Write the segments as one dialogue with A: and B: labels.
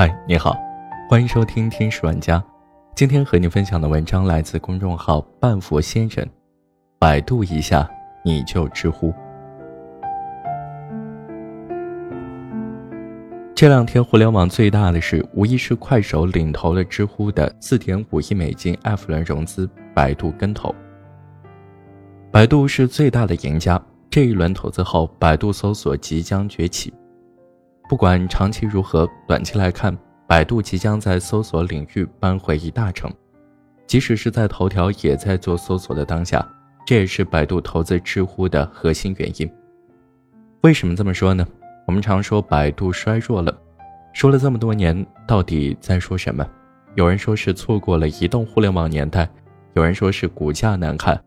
A: 嗨，你好，欢迎收听天使玩家。今天和你分享的文章来自公众号半佛先生。百度一下，你就知乎。这两天互联网最大的事，无疑是快手领投了知乎的四点五亿美金 F 轮融资，百度跟投。百度是最大的赢家。这一轮投资后，百度搜索即将崛起。不管长期如何，短期来看，百度即将在搜索领域扳回一大城。即使是在头条也在做搜索的当下，这也是百度投资知乎的核心原因。为什么这么说呢？我们常说百度衰弱了，说了这么多年，到底在说什么？有人说是错过了移动互联网年代，有人说是股价难看，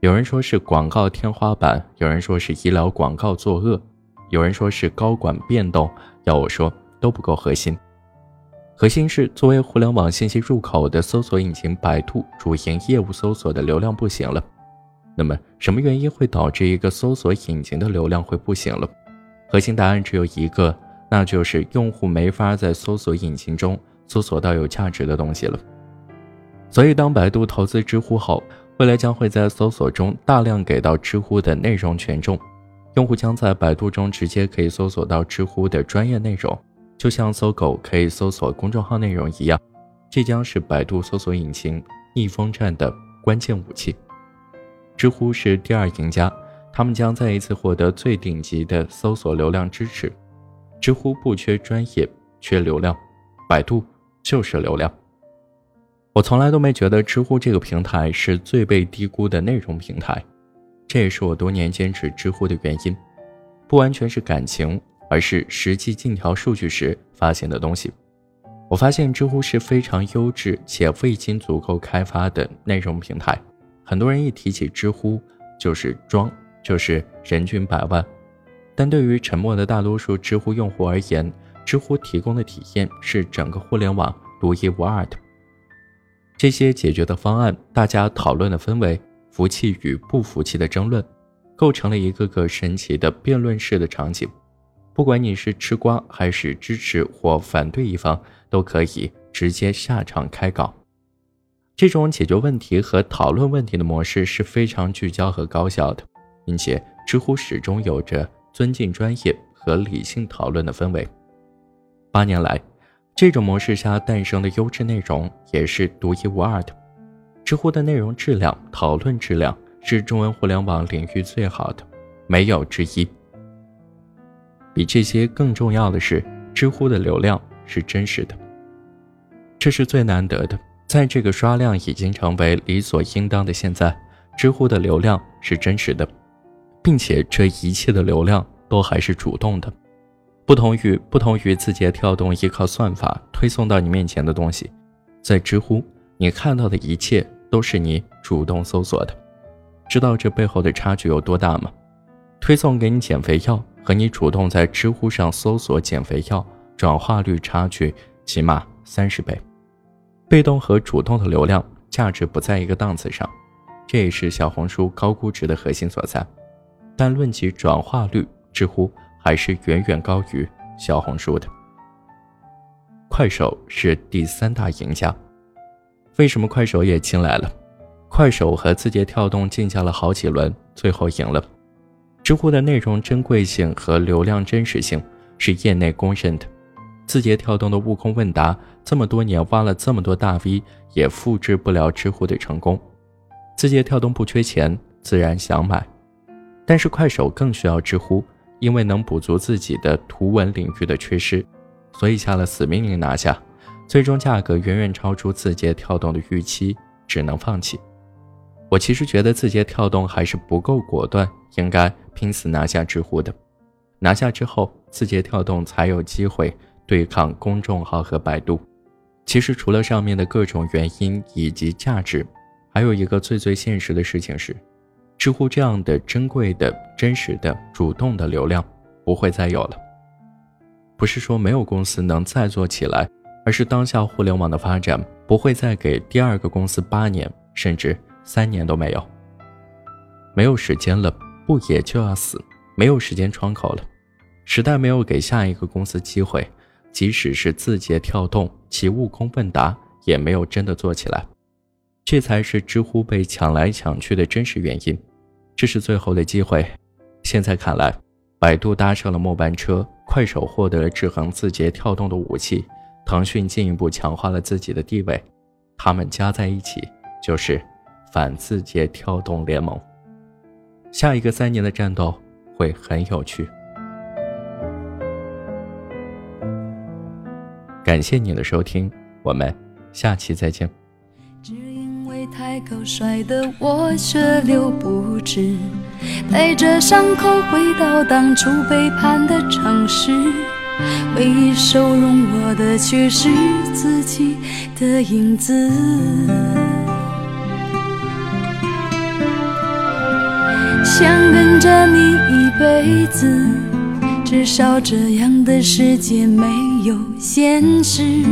A: 有人说是广告天花板，有人说是医疗广告作恶。有人说是高管变动，要我说都不够核心。核心是作为互联网信息入口的搜索引擎，百度主营业务搜索的流量不行了。那么什么原因会导致一个搜索引擎的流量会不行了？核心答案只有一个，那就是用户没法在搜索引擎中搜索到有价值的东西了。所以当百度投资知乎后，未来将会在搜索中大量给到知乎的内容权重。用户将在百度中直接可以搜索到知乎的专业内容，就像搜狗可以搜索公众号内容一样。这将是百度搜索引擎逆风战的关键武器。知乎是第二赢家，他们将再一次获得最顶级的搜索流量支持。知乎不缺专业，缺流量，百度就是流量。我从来都没觉得知乎这个平台是最被低估的内容平台。这也是我多年坚持知乎的原因，不完全是感情，而是实际进调数据时发现的东西。我发现知乎是非常优质且未经足够开发的内容平台。很多人一提起知乎，就是装，就是人均百万。但对于沉默的大多数知乎用户而言，知乎提供的体验是整个互联网独一无二的。这些解决的方案，大家讨论的氛围。服气与不服气的争论，构成了一个个神奇的辩论式的场景。不管你是吃瓜还是支持或反对一方，都可以直接下场开搞。这种解决问题和讨论问题的模式是非常聚焦和高效的，并且知乎始终有着尊敬专业和理性讨论的氛围。八年来，这种模式下诞生的优质内容也是独一无二的。知乎的内容质量、讨论质量是中文互联网领域最好的，没有之一。比这些更重要的是，知乎的流量是真实的，这是最难得的。在这个刷量已经成为理所应当的现在，知乎的流量是真实的，并且这一切的流量都还是主动的，不同于不同于字节跳动依靠算法推送到你面前的东西，在知乎。你看到的一切都是你主动搜索的，知道这背后的差距有多大吗？推送给你减肥药和你主动在知乎上搜索减肥药，转化率差距起码三十倍。被动和主动的流量价值不在一个档次上，这也是小红书高估值的核心所在。但论及转化率，知乎还是远远高于小红书的。快手是第三大赢家。为什么快手也进来了？快手和字节跳动竞价了好几轮，最后赢了。知乎的内容珍贵性和流量真实性是业内公认的。字节跳动的悟空问答这么多年挖了这么多大 V，也复制不了知乎的成功。字节跳动不缺钱，自然想买，但是快手更需要知乎，因为能补足自己的图文领域的缺失，所以下了死命令拿下。最终价格远远超出字节跳动的预期，只能放弃。我其实觉得字节跳动还是不够果断，应该拼死拿下知乎的。拿下之后，字节跳动才有机会对抗公众号和百度。其实除了上面的各种原因以及价值，还有一个最最现实的事情是，知乎这样的珍贵的、真实的、主动的流量不会再有了。不是说没有公司能再做起来。而是当下互联网的发展不会再给第二个公司八年，甚至三年都没有。没有时间了，不也就要死？没有时间窗口了，时代没有给下一个公司机会，即使是字节跳动其悟空问答也没有真的做起来，这才是知乎被抢来抢去的真实原因。这是最后的机会，现在看来，百度搭上了末班车，快手获得了制衡字节跳动的武器，腾讯进一步强化了自己的地位，他们加在一起就是反字节跳动联盟。下一个三年的战斗会很有趣。感谢你的收听，我们下期再见。
B: 只因为太高摔得我血流不止，带着伤口回到当初背叛的城市，唯一收容我的却是自己的影子。想跟着你一辈子。至少这样的世界没有现实。